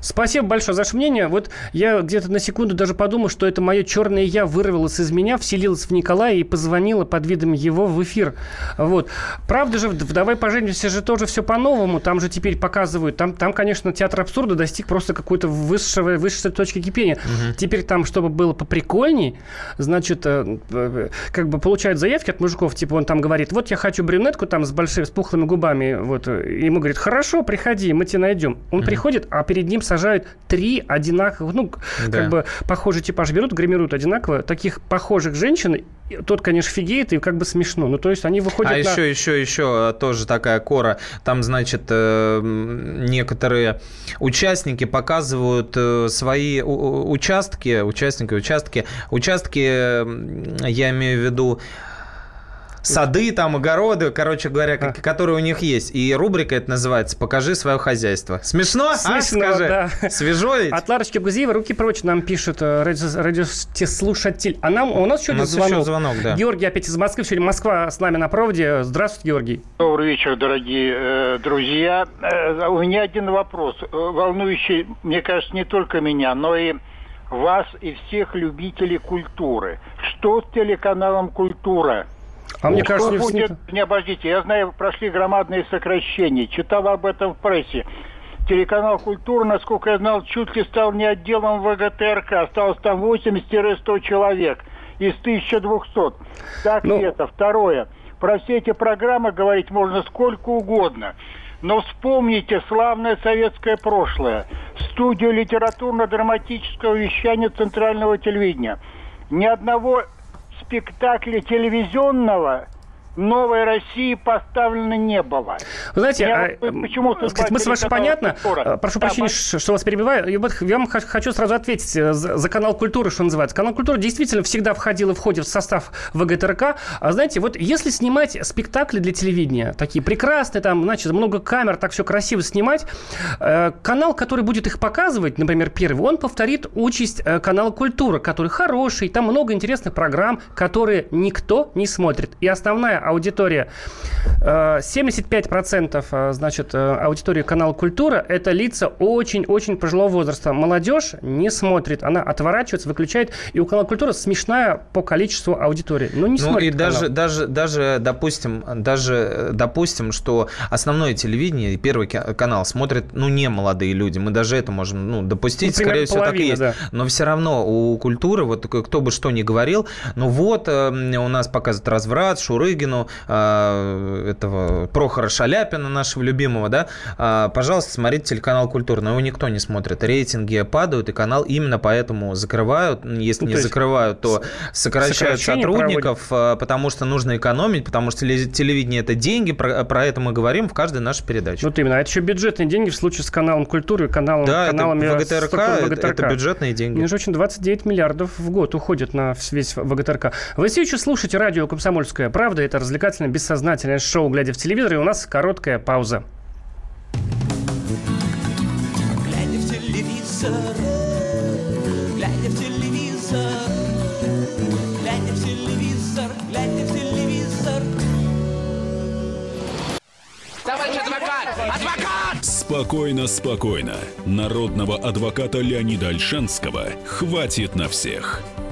[SPEAKER 1] Спасибо большое за ваше мнение. Вот я где-то на секунду даже подумал, что это мое черное я вырвалось из меня, вселилось в Николая и позвонило под видом его в эфир. Вот. Правда же, «Давай поженимся» же тоже все по-новому. Там же теперь показывают, там, там конечно, театр абсурда достиг просто какой-то высшего, высшей точки кипения. Угу. Теперь там, чтобы было поприкольней, значит, э, э, как бы получают заявки от мужиков, типа он там говорит, вот я хочу брюнетку там с большими, с пухлыми губами, вот. И ему говорит, хорошо, приходи, мы тебе найдем. Он угу. приходит, а перед ним сажают три одинаковых, ну, да. как бы похожий типаж берут, гримируют одинаково. Таких похожих женщин тот, конечно, фигеет, и как бы смешно. Ну, то есть они выходят
[SPEAKER 2] А
[SPEAKER 1] на...
[SPEAKER 2] еще, еще, еще тоже такая кора. Там, значит, э, некоторые участники показывают э, свои участки, участники, участки, участки, я имею в виду, сады, там, огороды, короче говоря, а. которые у них есть. И рубрика это называется «Покажи свое хозяйство». Смешно?
[SPEAKER 1] А, Смешно, а, скажи.
[SPEAKER 2] да. Свежо ведь?
[SPEAKER 1] От Ларочки Гузиева руки прочь нам пишет э, радиослушатель. А нам, у нас еще один звонок. Еще
[SPEAKER 2] звонок да.
[SPEAKER 1] Георгий опять из Москвы. Сегодня Москва с нами на проводе. Здравствуйте, Георгий.
[SPEAKER 12] Добрый вечер, дорогие э, друзья. Э, у меня один вопрос, э, волнующий, мне кажется, не только меня, но и вас и всех любителей культуры. Что с телеканалом «Культура»?
[SPEAKER 1] А мне кажется,
[SPEAKER 12] не будет... Не, обождите, я знаю, прошли громадные сокращения. Читал об этом в прессе. Телеканал «Культура», насколько я знал, чуть ли стал не отделом ВГТРК. Осталось там 80-100 человек из 1200. Так ну... это. Второе. Про все эти программы говорить можно сколько угодно. Но вспомните славное советское прошлое. Студию литературно-драматического вещания Центрального телевидения. Ни одного спектакля телевизионного новой России поставлено не было.
[SPEAKER 1] Вы знаете, Я, а, почему сказать, мысль ваша понятна. Культура. Прошу да, прощения, по... что вас перебиваю. Я, я вам хочу сразу ответить э, за, за канал культуры, что называется. Канал культуры действительно всегда входил и входит в состав ВГТРК. А знаете, вот если снимать спектакли для телевидения, такие прекрасные, там, значит, много камер, так все красиво снимать, э, канал, который будет их показывать, например, первый, он повторит участь э, канала культура, который хороший, там много интересных программ, которые никто не смотрит. И основная аудитория, 75% э, э, значит, э, аудитории канала «Культура» – это лица очень-очень пожилого возраста. Молодежь не смотрит, она отворачивается, выключает. И у канала «Культура» смешная по количеству аудитории. Ну, не ну, смотрит
[SPEAKER 2] и даже, даже, даже, допустим, даже, допустим, что основное телевидение, первый канал смотрят, ну, не молодые люди. Мы даже это можем ну, допустить, ну, скорее всего, так и есть. Да. Но все равно у «Культуры», вот кто бы что ни говорил, ну вот, у нас показывают разврат, Шурыгин, Шурыгину, этого Прохора Шаляпина, нашего любимого, да, пожалуйста, смотрите телеканал «Культура». Но его никто не смотрит. Рейтинги падают, и канал именно поэтому закрывают. Если ну, не закрывают, то сокращают сотрудников, проводят. потому что нужно экономить, потому что телевидение – это деньги, про, про это мы говорим в каждой нашей передаче.
[SPEAKER 1] Вот именно. А это еще бюджетные деньги в случае с каналом «Культуры», каналом,
[SPEAKER 2] да,
[SPEAKER 1] каналами
[SPEAKER 2] это ВГТРК, ВГТРК. Это, это бюджетные деньги.
[SPEAKER 1] Между прочим, 29 миллиардов в год уходит на весь ВГТРК. Вы все еще слушаете радио «Комсомольская правда». Это развлекательное, бессознательное шоу «Глядя в телевизор». И у нас короткая пауза. Глядя в телевизор, глядя в телевизор, глядя в телевизор, глядя в телевизор.
[SPEAKER 13] Товарищ адвокат! Адвокат! Спокойно, спокойно. Народного адвоката Леонида Альшанского хватит на всех.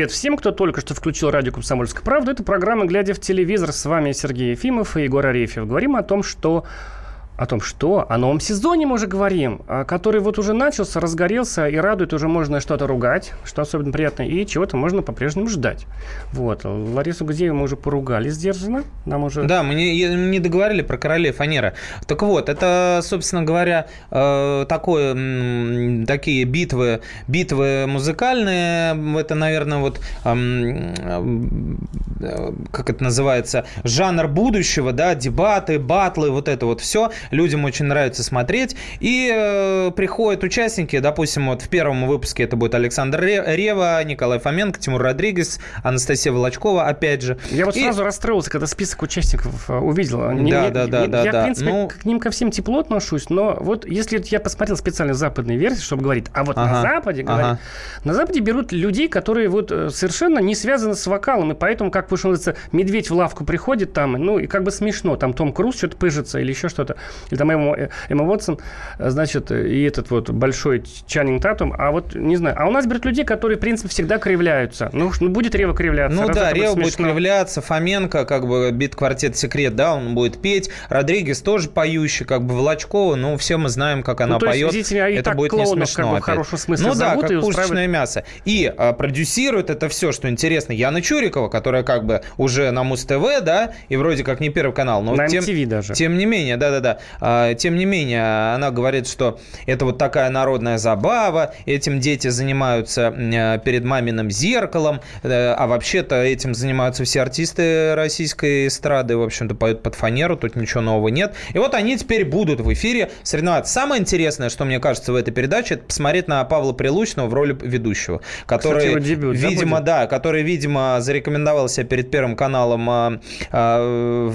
[SPEAKER 1] Привет всем, кто только что включил радио «Комсомольская правда». Это программа «Глядя в телевизор». С вами Сергей Ефимов и Егор Арефьев. Говорим о том, что о том, что о новом сезоне мы уже говорим, а, который вот уже начался, разгорелся и радует, уже можно что-то ругать, что особенно приятно, и чего-то можно по-прежнему ждать. Вот. Ларису Гузееву мы уже поругали сдержанно. Нам уже...
[SPEAKER 2] Да, мы не, не договорили про королей фанера. Так вот, это, собственно говоря, э, такое, такие битвы, битвы музыкальные, это, наверное, вот, э, как это называется, жанр будущего, да, дебаты, батлы, вот это вот все людям очень нравится смотреть. И э, приходят участники, допустим, вот в первом выпуске это будет Александр Рева, Николай Фоменко, Тимур Родригес, Анастасия Волочкова, опять же.
[SPEAKER 1] Я вот и... сразу расстроился, когда список участников э, увидел.
[SPEAKER 2] Да, не, да, да,
[SPEAKER 1] я,
[SPEAKER 2] да.
[SPEAKER 1] Я,
[SPEAKER 2] да.
[SPEAKER 1] в принципе, ну... к ним ко всем тепло отношусь, но вот если я посмотрел специально западные версии, чтобы говорить, а вот ага, на Западе, ага. говорит, на Западе берут людей, которые вот э, совершенно не связаны с вокалом, и поэтому, как, что называется, медведь в лавку приходит там, ну, и как бы смешно, там Том Круз что-то пыжится или еще что-то или там Эмма, Эмма Уотсон, значит, и этот вот большой Чаннинг Татум, а вот, не знаю, а у нас берут людей, которые, в принципе, всегда кривляются. Ну, ну будет Рева кривляться.
[SPEAKER 2] Ну да, Рева будет кривляться, Фоменко, как бы, бит-квартет «Секрет», да, он будет петь, Родригес тоже поющий, как бы, Волочкова, ну, все мы знаем, как она ну, поет,
[SPEAKER 1] есть, это будет клоунов, не смешно как бы, в хорошем смысле
[SPEAKER 2] Ну да, как пушечное устраивает... мясо. И а, продюсирует это все, что интересно, Яна Чурикова, которая как бы уже на Муз-ТВ, да, и вроде как не первый канал, но
[SPEAKER 1] на
[SPEAKER 2] тем,
[SPEAKER 1] MTV даже.
[SPEAKER 2] тем не менее, да-да-да, тем не менее, она говорит, что это вот такая народная забава, этим дети занимаются э, перед маминым зеркалом, э, а вообще-то этим занимаются все артисты российской эстрады, в общем-то, поют под фанеру, тут ничего нового нет. И вот они теперь будут в эфире соревноваться. Самое интересное, что мне кажется в этой передаче, это посмотреть на Павла Прилучного в роли ведущего, который, Кстати, дебют, видимо, да, который, видимо, зарекомендовал себя перед Первым каналом, а, а,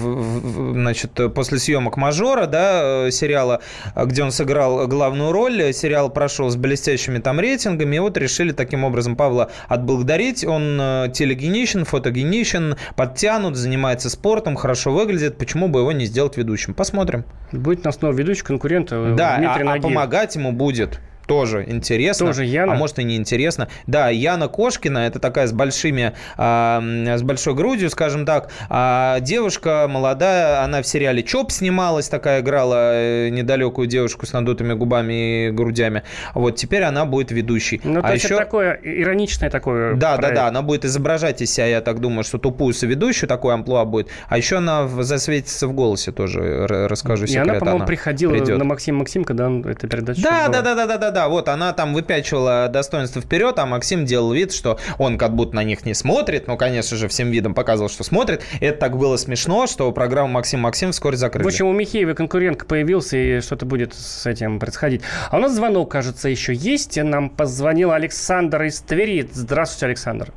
[SPEAKER 2] значит, после съемок «Мажора», да, Э, сериала, где он сыграл главную роль. Сериал прошел с блестящими там рейтингами. И вот решили таким образом Павла отблагодарить. Он э, телегеничен, фотогеничен, подтянут, занимается спортом, хорошо выглядит. Почему бы его не сделать ведущим? Посмотрим.
[SPEAKER 1] Будет на основе ведущий конкурент
[SPEAKER 2] э, Да, а, а помогать ему будет тоже интересно.
[SPEAKER 1] Тоже Яна.
[SPEAKER 2] А может и не интересно. Да, Яна Кошкина, это такая с большими, а, с большой грудью, скажем так. А девушка молодая, она в сериале ЧОП снималась, такая играла э, недалекую девушку с надутыми губами и грудями. Вот теперь она будет ведущей.
[SPEAKER 1] Ну, то а есть еще... это такое ироничное такое.
[SPEAKER 2] Да, проект. да, да, она будет изображать из себя, я так думаю, что тупую соведущую, такой амплуа будет. А еще она засветится в голосе тоже, расскажу секрет.
[SPEAKER 1] И она, по-моему, приходила придет. на Максим Максим, когда он эту передачу
[SPEAKER 2] да, да, да, да, да, да, да, вот она там выпячивала достоинство вперед, а Максим делал вид, что он как будто на них не смотрит. Ну, конечно же, всем видом показывал, что смотрит. Это так было смешно, что программу Максим Максим вскоре закрыли.
[SPEAKER 1] В общем, у Михеева конкурентка появился, и что-то будет с этим происходить. А у нас звонок, кажется, еще есть. Нам позвонил Александр из Твери. Здравствуйте, Александр.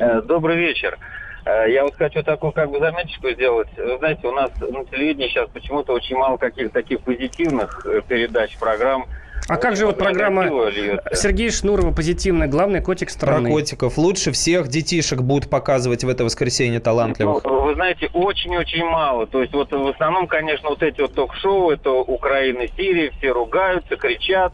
[SPEAKER 14] Э, добрый вечер. Э, я вот хочу такую как бы заметочку сделать. Вы знаете, у нас на телевидении сейчас почему-то очень мало каких-то таких позитивных э, передач, программ,
[SPEAKER 1] А как же вот программа Сергея Шнурова «Позитивная», главный котик страны?
[SPEAKER 2] Про котиков. Лучше всех детишек будут показывать в это воскресенье талантливых.
[SPEAKER 14] Ну, вы знаете, очень-очень мало. То есть вот в основном, конечно, вот эти вот ток-шоу, это Украина, Сирия, все ругаются, кричат.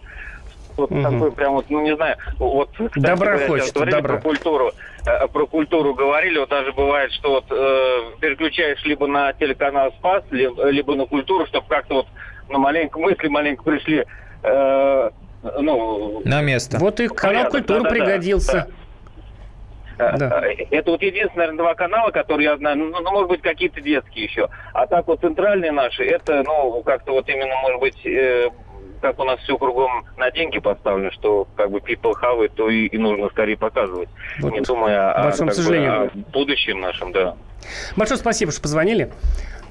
[SPEAKER 14] Вот угу. такой прям вот, ну не знаю, вот
[SPEAKER 1] кстати, добра говоря,
[SPEAKER 14] говорили добра. про культуру, э, про культуру говорили, вот даже бывает, что вот э, переключаешь либо на телеканал Спас, либо, либо на культуру, чтобы как-то вот ну, маленько мысли маленько пришли э,
[SPEAKER 2] ну, на место.
[SPEAKER 1] Вот и канал культуры да, пригодился.
[SPEAKER 14] Да. Да. Э, это вот единственные, наверное, два канала, которые я знаю, ну, ну, может быть, какие-то детские еще. А так вот центральные наши, это, ну, как-то вот именно, может быть, э, как у нас все кругом на деньги поставлено, что как бы people have it, то и, и нужно скорее показывать, вот. не думая о, о будущем нашем, да.
[SPEAKER 1] Большое спасибо, что позвонили.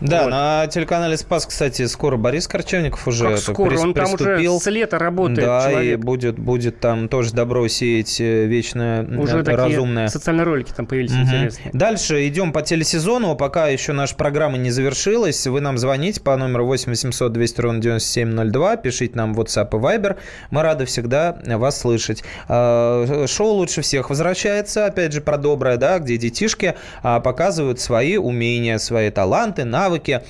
[SPEAKER 2] Да, вот. на телеканале Спас, кстати, скоро Борис Корчевников уже как
[SPEAKER 1] скоро? Прис, Он там уже с лета работает.
[SPEAKER 2] Да, человек. и будет, будет там тоже добро сеять э, вечное,
[SPEAKER 1] уже такие разумное. социальные ролики там появились угу. интересные.
[SPEAKER 2] Дальше идем по телесезону. Пока еще наша программа не завершилась, вы нам звоните по номеру 8 800 200 ровно 9702, пишите нам в WhatsApp и Viber. Мы рады всегда вас слышать. А, шоу «Лучше всех» возвращается, опять же, про доброе, да, где детишки а, показывают свои умения, свои таланты, навыки, навыки.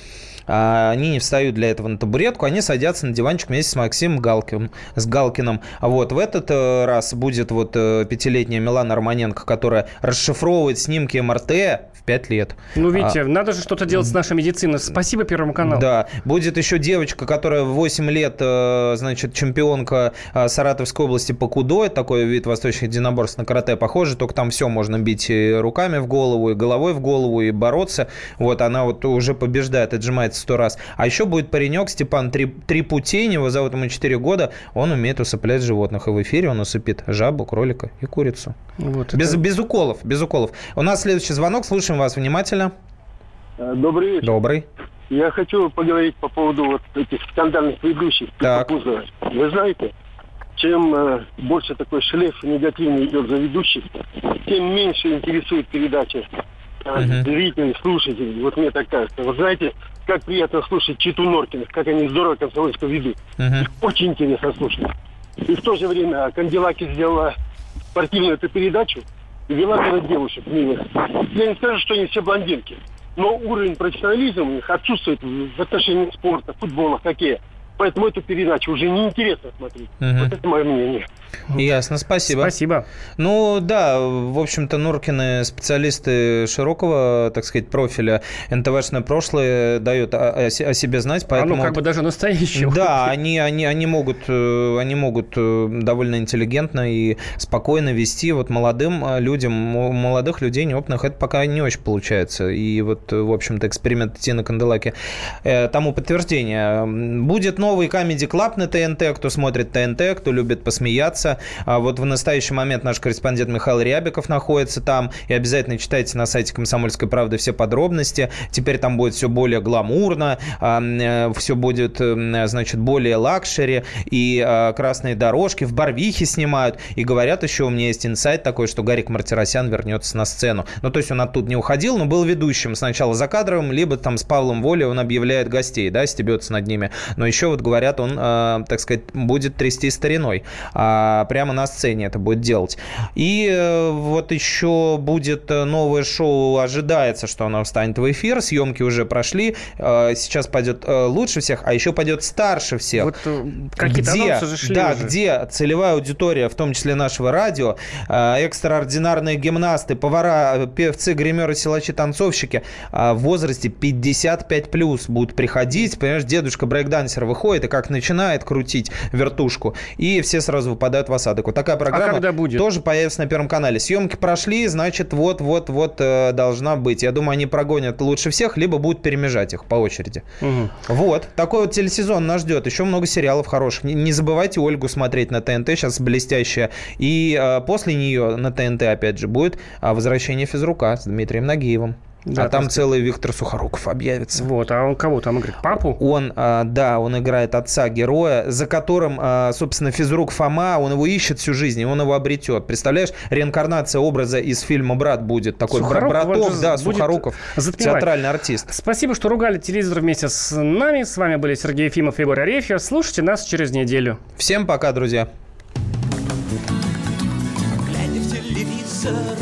[SPEAKER 2] А, они не встают для этого на табуретку, они садятся на диванчик вместе с Максимом Галкиным. С Галкиным. Вот в этот э, раз будет вот э, пятилетняя Милана Романенко, которая расшифровывает снимки МРТ в 5 лет.
[SPEAKER 1] Ну, видите, а, надо же что-то делать с нашей медициной. Спасибо Первому каналу.
[SPEAKER 2] Да. Будет еще девочка, которая в 8 лет, э, значит, чемпионка Саратовской области по кудо. Это такой вид восточных единоборств на карате похоже, только там все можно бить и руками в голову, и головой в голову, и бороться. Вот она вот уже побеждает, отжимается сто раз. А еще будет паренек Степан Трипутень, его зовут ему 4 года. Он умеет усыплять животных. И в эфире он усыпит жабу, кролика и курицу. Вот без, это... без уколов, без уколов. У нас следующий звонок. Слушаем вас внимательно.
[SPEAKER 15] Э, добрый вечер.
[SPEAKER 2] Добрый.
[SPEAKER 15] Я хочу поговорить по поводу вот этих скандальных ведущих.
[SPEAKER 2] Так.
[SPEAKER 15] Вы знаете, чем э, больше такой шлейф негативный идет за ведущих, тем меньше интересует передача uh-huh. зрителей, слушателей. Вот мне так кажется. Вы знаете, как приятно слушать Читу Норкиных, как они здорово комсомольскую ведут. Uh-huh. Очень интересно слушать. И в то же время Канделаки сделала спортивную эту передачу, и вела туда девушек милых. Я не скажу, что они все блондинки, но уровень профессионализма у них отсутствует в отношении спорта, футбола, хоккея. Поэтому эту передачу уже неинтересно смотреть. Угу. Вот это мое мнение.
[SPEAKER 2] Ясно, спасибо.
[SPEAKER 1] Спасибо.
[SPEAKER 2] Ну да, в общем-то, Нуркины специалисты широкого, так сказать, профиля. НТВшное прошлое дает о, о себе знать, поэтому...
[SPEAKER 1] Оно как бы даже настоящее.
[SPEAKER 2] Да, они, они, они, могут, э, они могут э, довольно интеллигентно и спокойно вести вот молодым э, людям, молодых людей неопытных, это пока не очень получается. И вот, в общем-то, эксперимент Тина Канделаки тому подтверждение. Будет новый Comedy Club на ТНТ, кто смотрит ТНТ, кто любит посмеяться. А вот в настоящий момент наш корреспондент Михаил Рябиков находится там. И обязательно читайте на сайте «Комсомольской правды» все подробности. Теперь там будет все более гламурно, а, э, все будет, э, значит, более luxury. И а, красные дорожки в Барвихе снимают. И говорят еще, у меня есть инсайт такой, что Гарик Мартиросян вернется на сцену. Ну, то есть он оттуда не уходил, но был ведущим сначала закадровым, либо там с Павлом Волей он объявляет гостей, да, стебется над ними. Но еще вот говорят, он, э, так сказать, будет трясти стариной. А прямо на сцене это будет делать. И э, вот еще будет э, новое шоу, ожидается, что оно встанет в эфир. Съемки уже прошли. Э, сейчас пойдет лучше всех, а еще пойдет старше всех. Вот
[SPEAKER 1] шли
[SPEAKER 2] Да,
[SPEAKER 1] уже.
[SPEAKER 2] где целевая аудитория, в том числе нашего радио, экстраординарные гимнасты, повара, певцы, гримеры, силачи, танцовщики в возрасте 55 плюс будут приходить. Понимаешь, дедушка брейкдансер выходит и как начинает крутить вертушку, и все сразу выпадают в осадок. Вот такая программа а
[SPEAKER 1] когда будет?
[SPEAKER 2] тоже появится на Первом канале. Съемки прошли, значит, вот-вот-вот э, должна быть. Я думаю, они прогонят лучше всех, либо будут перемежать их по очереди. Угу. Вот. Такой вот телесезон нас ждет. Еще много сериалов хороших. Не, не забывайте Ольгу смотреть на ТНТ, сейчас блестящая. И э, после нее на ТНТ, опять же, будет э, «Возвращение физрука» с Дмитрием Нагиевым. Да, а там целый Виктор Сухоруков объявится.
[SPEAKER 1] Вот, а он кого там играет? Папу?
[SPEAKER 2] Он, а, да, он играет отца героя, за которым, а, собственно, физрук Фома, он его ищет всю жизнь, и он его обретет. Представляешь, реинкарнация образа из фильма «Брат» будет. Такой Сухоруков, браток, да, Сухоруков, затмевать. театральный артист.
[SPEAKER 1] Спасибо, что ругали телевизор вместе с нами. С вами были Сергей Ефимов и Егор Арефьев. Слушайте нас через неделю.
[SPEAKER 2] Всем пока, друзья.
[SPEAKER 16] Глядя в телевизор,